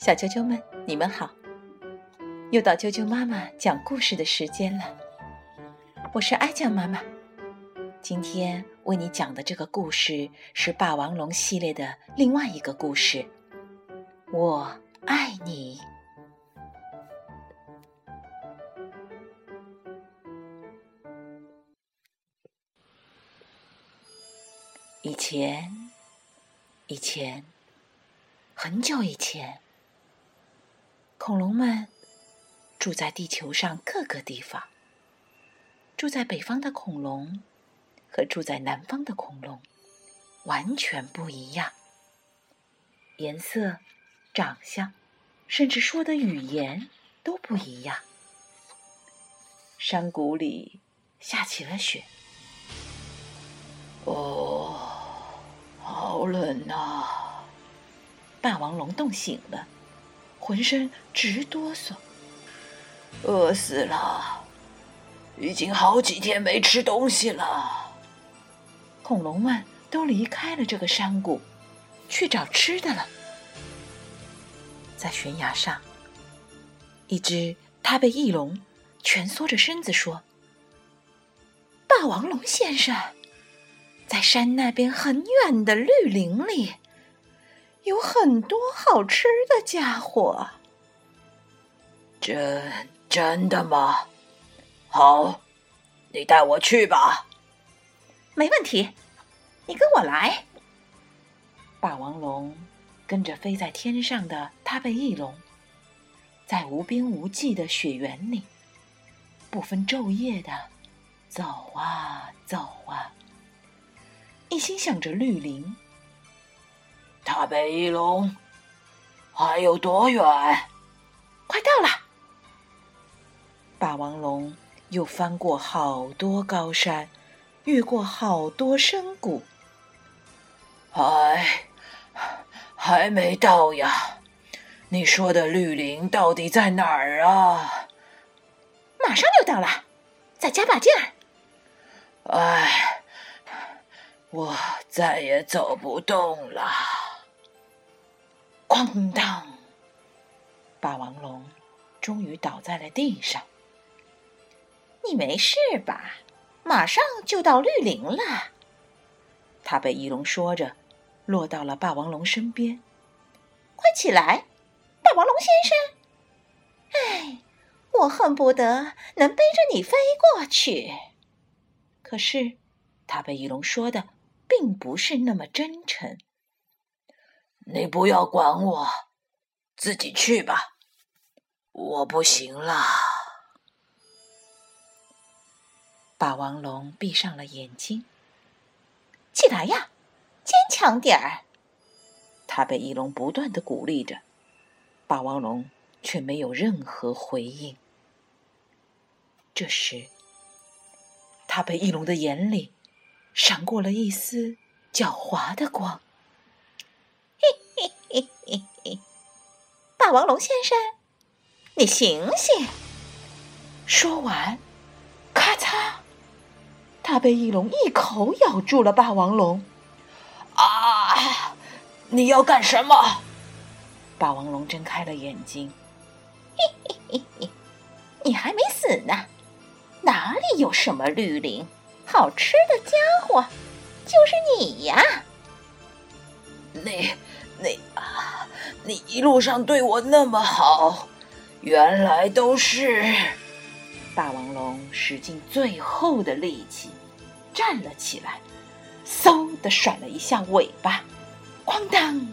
小啾啾们，你们好！又到啾啾妈妈讲故事的时间了。我是爱酱妈妈，今天为你讲的这个故事是《霸王龙》系列的另外一个故事。我爱你。以前，以前，很久以前。恐龙们住在地球上各个地方。住在北方的恐龙和住在南方的恐龙完全不一样，颜色、长相，甚至说的语言都不一样。山谷里下起了雪。哦，好冷啊！霸王龙冻醒了。浑身直哆嗦，饿死了！已经好几天没吃东西了。恐龙们都离开了这个山谷，去找吃的了。在悬崖上，一只它被翼龙蜷缩着身子说：“霸王龙先生，在山那边很远的绿林里。”有很多好吃的家伙，真真的吗？好，你带我去吧。没问题，你跟我来。霸王龙跟着飞在天上的他被翼龙，在无边无际的雪原里，不分昼夜的走啊走啊，一心想着绿林。塔贝翼龙，还有多远？快到了！霸王龙又翻过好多高山，越过好多深谷，还还没到呀！你说的绿林到底在哪儿啊？马上就到了，再加把劲儿！哎，我再也走不动了。当当！霸王龙终于倒在了地上。你没事吧？马上就到绿林了。他被翼龙说着，落到了霸王龙身边。快起来，霸王龙先生！哎，我恨不得能背着你飞过去。可是，他被翼龙说的并不是那么真诚。你不要管我，自己去吧，我不行了。霸王龙闭上了眼睛，起来呀，坚强点儿！他被翼龙不断的鼓励着，霸王龙却没有任何回应。这时，他被翼龙的眼里闪过了一丝狡猾的光。嘿嘿嘿，霸王龙先生，你醒醒！说完，咔嚓，他被翼龙一口咬住了霸王龙。啊！你要干什么？霸王龙睁开了眼睛。嘿嘿嘿嘿，你还没死呢！哪里有什么绿林？好吃的家伙就是你呀！你。你啊，你一路上对我那么好，原来都是……霸王龙使尽最后的力气站了起来，嗖的甩了一下尾巴，哐当！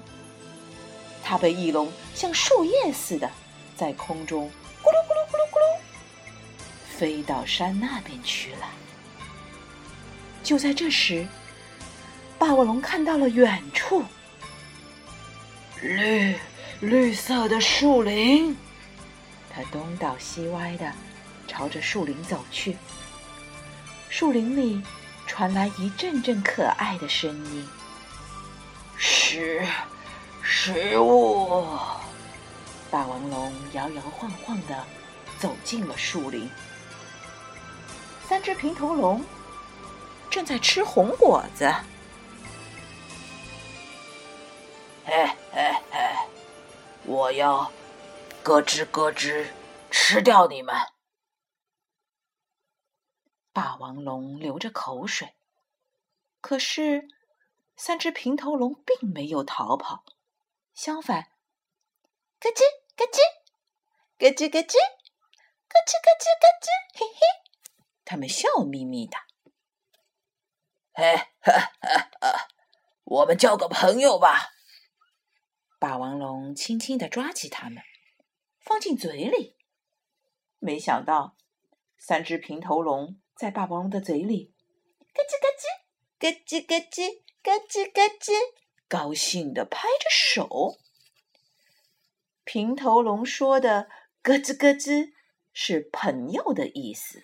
它被翼龙像树叶似的在空中咕噜咕噜咕噜咕噜飞到山那边去了。就在这时，霸王龙看到了远处。绿绿色的树林，他东倒西歪的朝着树林走去。树林里传来一阵阵可爱的声音：“食食物。”霸王龙摇摇晃晃的走进了树林。三只平头龙正在吃红果子。嘿嘿嘿，我要咯吱咯吱吃掉你们！霸王龙流着口水，可是三只平头龙并没有逃跑，相反，咯吱咯吱，咯吱咯吱，咯吱咯吱咯吱，嘿嘿，他们笑眯眯的。嘿，我们交个朋友吧。霸王龙轻轻的抓起它们，放进嘴里。没想到，三只平头龙。在霸王龙的嘴里，咯吱咯吱，咯吱咯吱，咯吱咯吱，高兴的拍着手。平头龙说的“咯吱咯吱”是朋友的意思，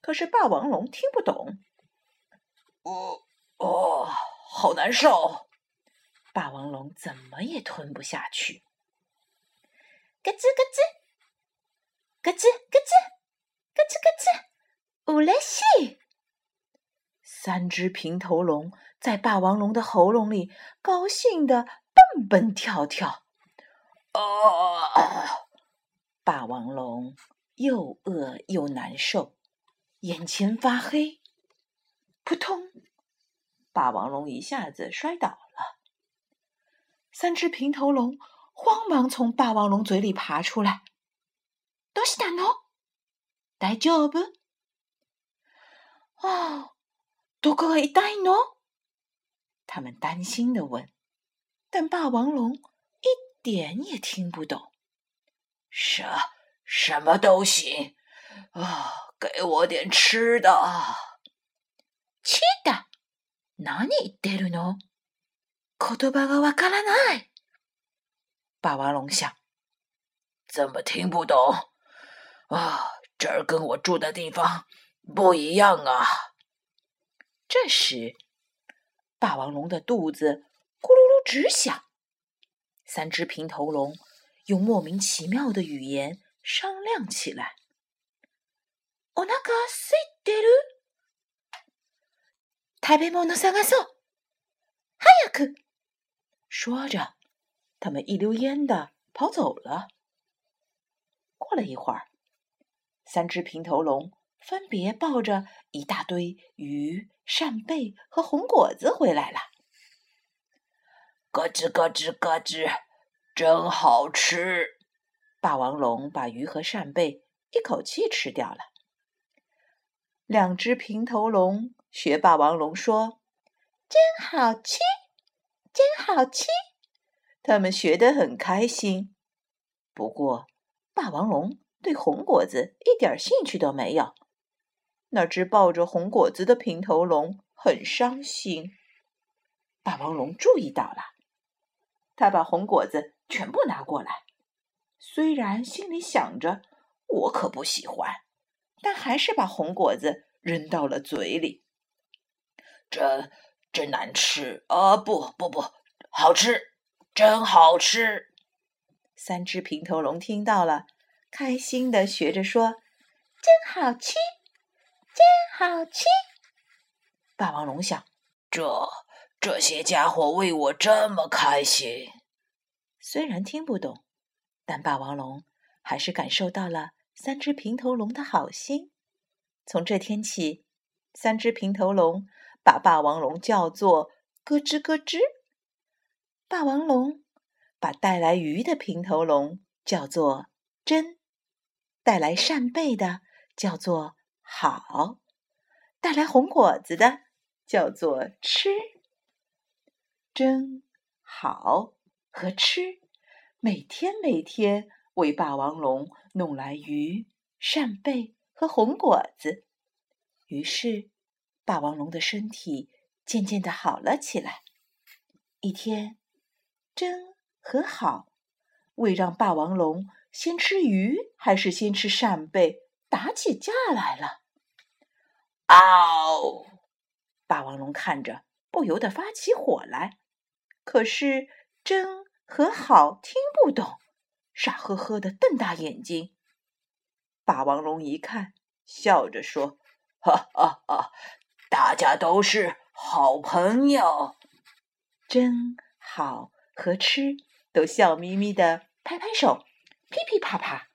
可是霸王龙听不懂。哦哦，好难受！霸王龙怎么也吞不下去。咯吱咯吱，咯吱咯吱，咯吱咯吱。乌拉西，三只平头龙在霸王龙的喉咙里高兴的蹦蹦跳跳。啊！霸王龙又饿又难受，眼前发黑。扑通！霸王龙一下子摔倒了。三只平头龙慌忙从霸王龙嘴里爬出来。どうしたの？大丈夫？哦，どこが痛いの？他们担心的问，但霸王龙一点也听不懂。什什么都行啊，给我点吃的。吃的？何言ってるの？ 言葉がわからない。霸王龙想，怎么听不懂？啊，这儿跟我住的地方。不一样啊！这时，霸王龙的肚子咕噜噜直响。三只平头龙用莫名其妙的语言商量起来。お腹空いてる？食べ物探そう。早く！ 说着，他们一溜烟的跑走了。过了一会儿，三只平头龙。分别抱着一大堆鱼、扇贝和红果子回来了。咯吱咯吱咯吱，真好吃！霸王龙把鱼和扇贝一口气吃掉了。两只平头龙学霸王龙说：“真好吃，真好吃！”他们学得很开心。不过，霸王龙对红果子一点兴趣都没有。那只抱着红果子的平头龙很伤心。霸王龙注意到了，他把红果子全部拿过来，虽然心里想着我可不喜欢，但还是把红果子扔到了嘴里。真真难吃啊！不不不，好吃，真好吃！三只平头龙听到了，开心的学着说：“真好吃。”真好吃！霸王龙想：这这些家伙为我这么开心。虽然听不懂，但霸王龙还是感受到了三只平头龙的好心。从这天起，三只平头龙把霸王龙叫做“咯吱咯吱”。霸王龙把带来鱼的平头龙叫做“真”，带来扇贝的叫做。好，带来红果子的叫做吃，真好和吃，每天每天为霸王龙弄来鱼、扇贝和红果子，于是霸王龙的身体渐渐的好了起来。一天，真和好为让霸王龙先吃鱼还是先吃扇贝。打起架来了！嗷！霸王龙看着，不由得发起火来。可是真和好听不懂，傻呵呵的瞪大眼睛。霸王龙一看，笑着说：“哈哈哈，大家都是好朋友。”真好和吃都笑眯眯的拍拍手，噼噼啪啪。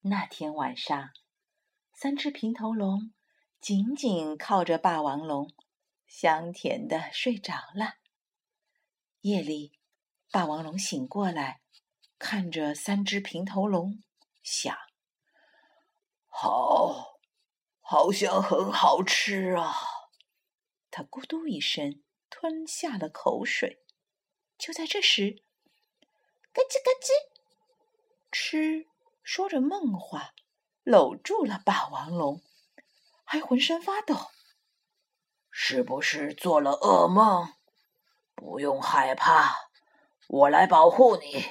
那天晚上，三只平头龙紧紧靠着霸王龙，香甜的睡着了。夜里，霸王龙醒过来，看着三只平头龙，想：好，好像很好吃啊。他咕嘟一声吞下了口水。就在这时，咯吱咯吱，吃说着梦话，搂住了霸王龙，还浑身发抖。是不是做了噩梦？不用害怕，我来保护你。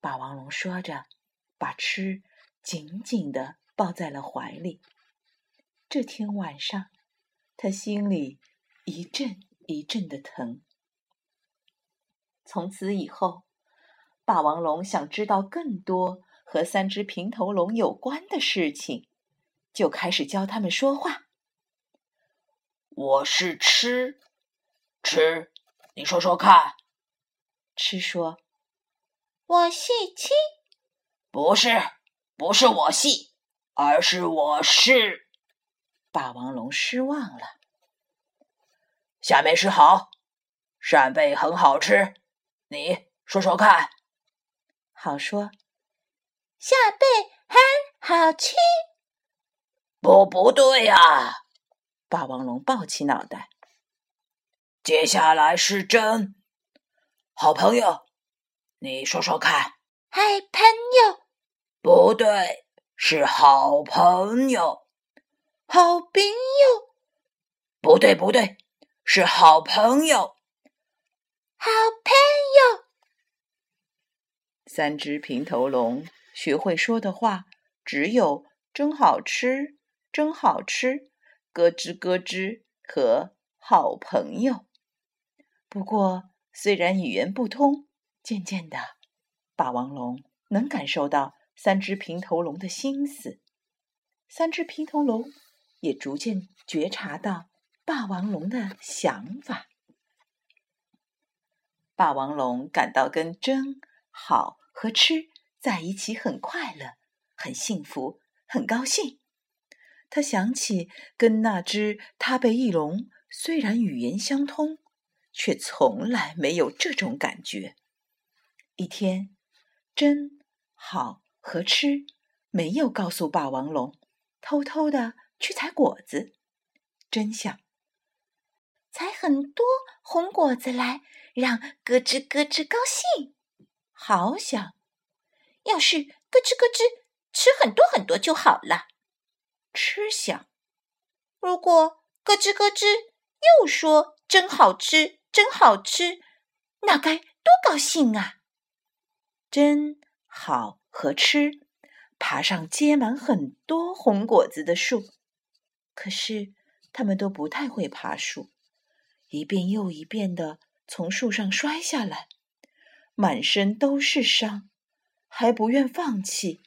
霸王龙说着，把吃紧紧的抱在了怀里。这天晚上，他心里一阵一阵的疼。从此以后，霸王龙想知道更多和三只平头龙有关的事情，就开始教他们说话。我是吃吃，你说说看。吃说：“我是七。”不是，不是我系，而是我是。霸王龙失望了。下面是好，扇贝很好吃。你说说看，好说。下贝很好吃。不，不对呀！霸王龙抱起脑袋。接下来是真好朋友，你说说看。好朋友。不对，是好朋友。好朋友。不对，不对，是好朋友。好朋友，三只平头龙学会说的话只有“真好吃”“真好吃”“咯吱咯吱”和“好朋友”。不过，虽然语言不通，渐渐的，霸王龙能感受到三只平头龙的心思，三只平头龙也逐渐觉察到霸王龙的想法。霸王龙感到跟真、好和吃在一起很快乐、很幸福、很高兴。他想起跟那只他被翼龙虽然语言相通，却从来没有这种感觉。一天，真、好和吃没有告诉霸王龙，偷偷的去采果子。真想。采很多红果子来，让咯吱咯吱高兴。好想，要是咯吱咯吱吃很多很多就好了。吃想，如果咯吱咯吱又说真好吃，真好吃，那该多高兴啊！真好和吃，爬上结满很多红果子的树，可是他们都不太会爬树。一遍又一遍的从树上摔下来，满身都是伤，还不愿放弃。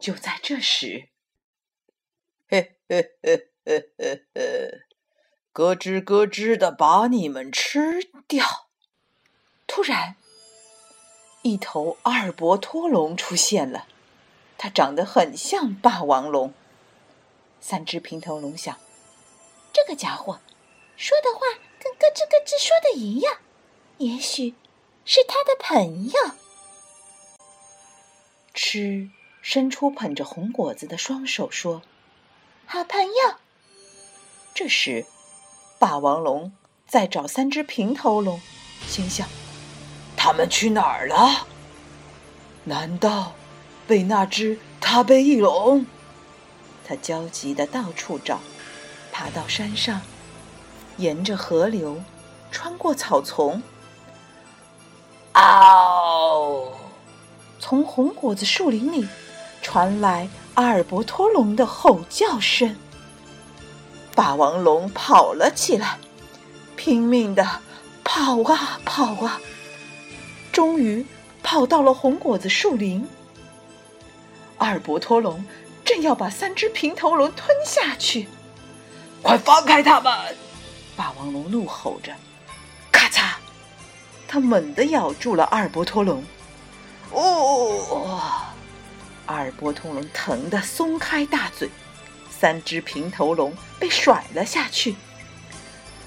就在这时，咯吱咯吱的把你们吃掉！突然，一头阿尔伯托龙出现了，它长得很像霸王龙。三只平头龙想：这个家伙。说的话跟咯吱咯吱说的一样，也许是他的朋友。吃伸出捧着红果子的双手说：“好朋友。”这时，霸王龙在找三只平头龙，心想：他们去哪儿了？难道被那只他背翼龙？他焦急地到处找，爬到山上。沿着河流，穿过草丛，嗷！从红果子树林里传来阿尔伯托龙的吼叫声。霸王龙跑了起来，拼命地跑啊跑啊，终于跑到了红果子树林。阿尔伯托龙正要把三只平头龙吞下去，快放开他们！霸王龙怒吼着：“咔嚓！”他猛地咬住了阿尔伯托龙。哦！阿尔伯托龙疼得松开大嘴，三只平头龙被甩了下去。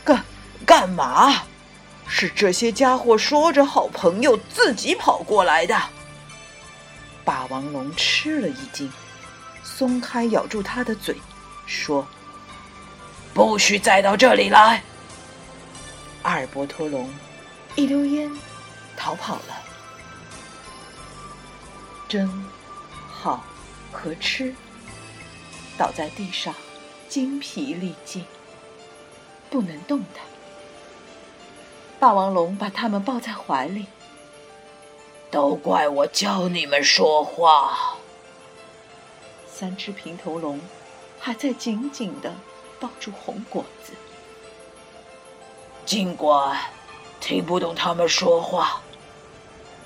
干干嘛？是这些家伙说着好朋友，自己跑过来的。霸王龙吃了一惊，松开咬住他的嘴，说：“不许再到这里来！”阿尔伯托龙一溜烟逃跑了。真、好和吃倒在地上，精疲力尽，不能动弹。霸王龙把他们抱在怀里。都怪我教你们说话。三只平头龙还在紧紧的抱住红果子。尽管听不懂他们说话，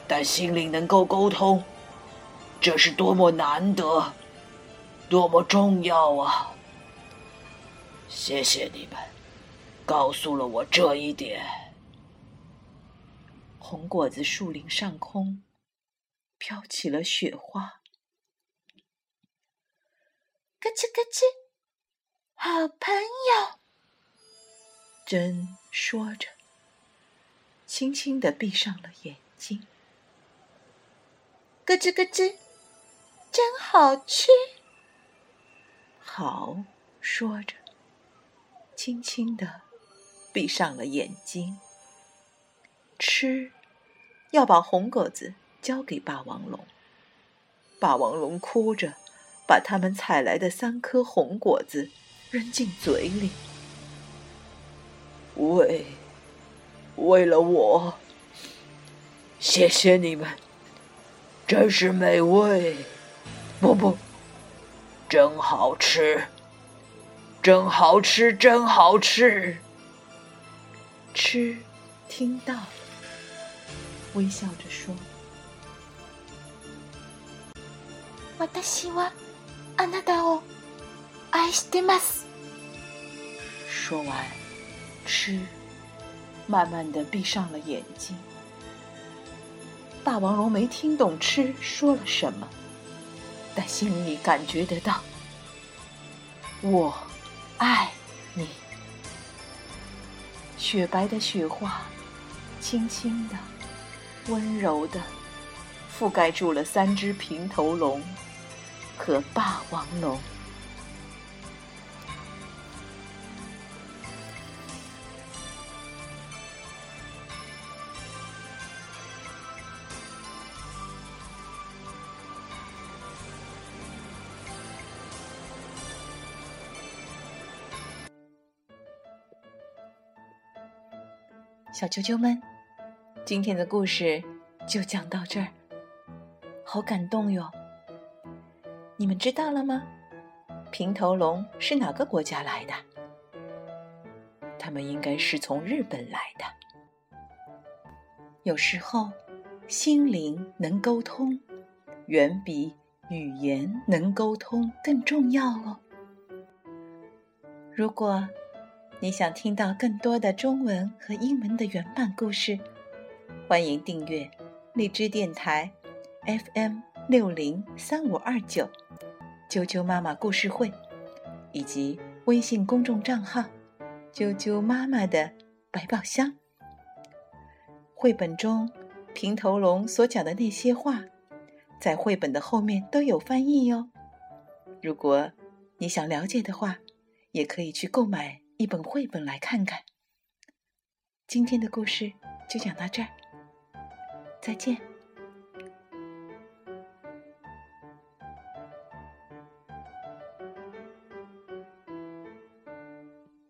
但心里能够沟通，这是多么难得，多么重要啊！谢谢你们，告诉了我这一点。红果子树林上空飘起了雪花，咯吱咯吱，好朋友。真说着，轻轻的闭上了眼睛。咯吱咯吱，真好吃。好说着，轻轻的闭上了眼睛。吃，要把红果子交给霸王龙。霸王龙哭着，把他们采来的三颗红果子扔进嘴里。为，为了我，谢谢你们，真是美味。不不，真好吃，真好吃，真好吃。吃，听到。微笑着说：“私はあなたを愛してます。”说完，吃，慢慢的闭上了眼睛。霸王龙没听懂吃说了什么，但心里感觉得到：“我爱你。”雪白的雪花，轻轻的。温柔的覆盖住了三只平头龙 和霸王龙。小啾啾们。今天的故事就讲到这儿，好感动哟！你们知道了吗？平头龙是哪个国家来的？他们应该是从日本来的。有时候，心灵能沟通，远比语言能沟通更重要哦。如果你想听到更多的中文和英文的原版故事，欢迎订阅荔枝电台 FM 六零三五二九啾啾妈妈故事会，以及微信公众账号啾啾妈妈的百宝箱。绘本中平头龙所讲的那些话，在绘本的后面都有翻译哟。如果你想了解的话，也可以去购买一本绘本来看看。今天的故事就讲到这儿。再见。